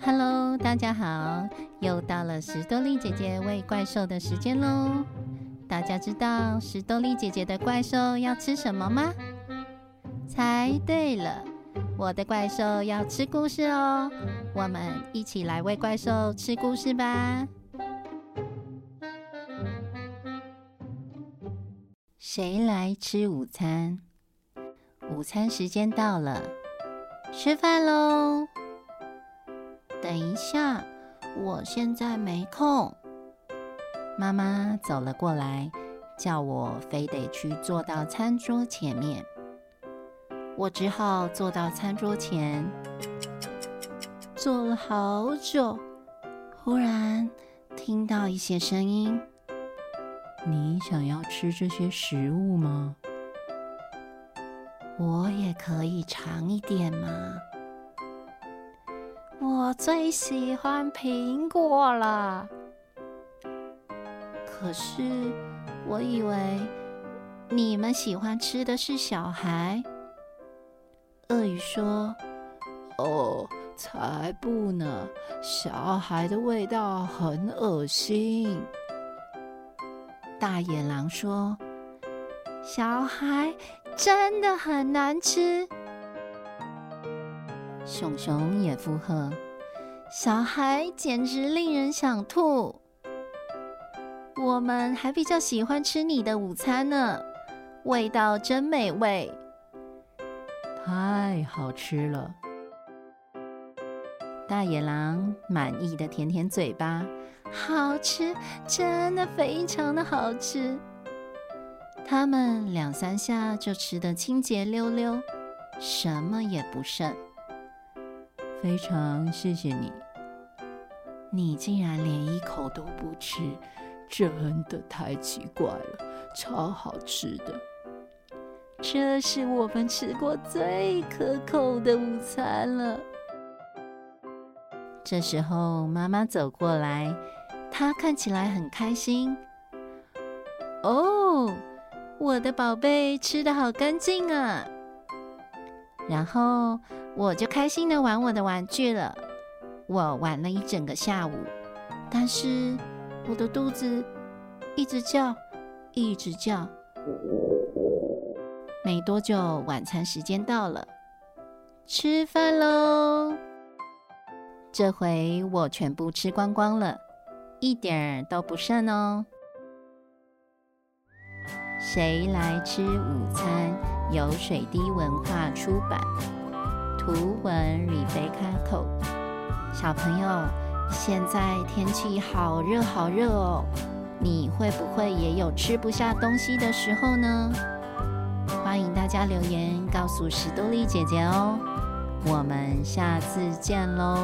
Hello，大家好，又到了史多利姐姐喂怪兽的时间喽。大家知道史多利姐姐的怪兽要吃什么吗？猜对了，我的怪兽要吃故事哦。我们一起来喂怪兽吃故事吧。谁来吃午餐？午餐时间到了，吃饭喽！等一下，我现在没空。妈妈走了过来，叫我非得去坐到餐桌前面。我只好坐到餐桌前，坐了好久。忽然听到一些声音：“你想要吃这些食物吗？我也可以尝一点吗？”我最喜欢苹果了。可是我以为你们喜欢吃的是小孩。鳄鱼说：“哦，才不呢！小孩的味道很恶心。”大野狼说：“小孩真的很难吃。”熊熊也附和：“小孩简直令人想吐。”我们还比较喜欢吃你的午餐呢，味道真美味，太好吃了。大野狼满意的舔舔嘴巴，好吃，真的非常的好吃。他们两三下就吃得清洁溜溜，什么也不剩。非常谢谢你，你竟然连一口都不吃。真的太奇怪了，超好吃的！这是我们吃过最可口的午餐了。这时候，妈妈走过来，她看起来很开心。哦，我的宝贝吃的好干净啊！然后我就开心的玩我的玩具了。我玩了一整个下午，但是。我的肚子一直叫，一直叫。没多久，晚餐时间到了，吃饭喽！这回我全部吃光光了，一点儿都不剩哦。谁来吃午餐？由水滴文化出版，图文 Rebecca。小朋友。现在天气好热好热哦，你会不会也有吃不下东西的时候呢？欢迎大家留言告诉史多丽姐姐哦，我们下次见喽。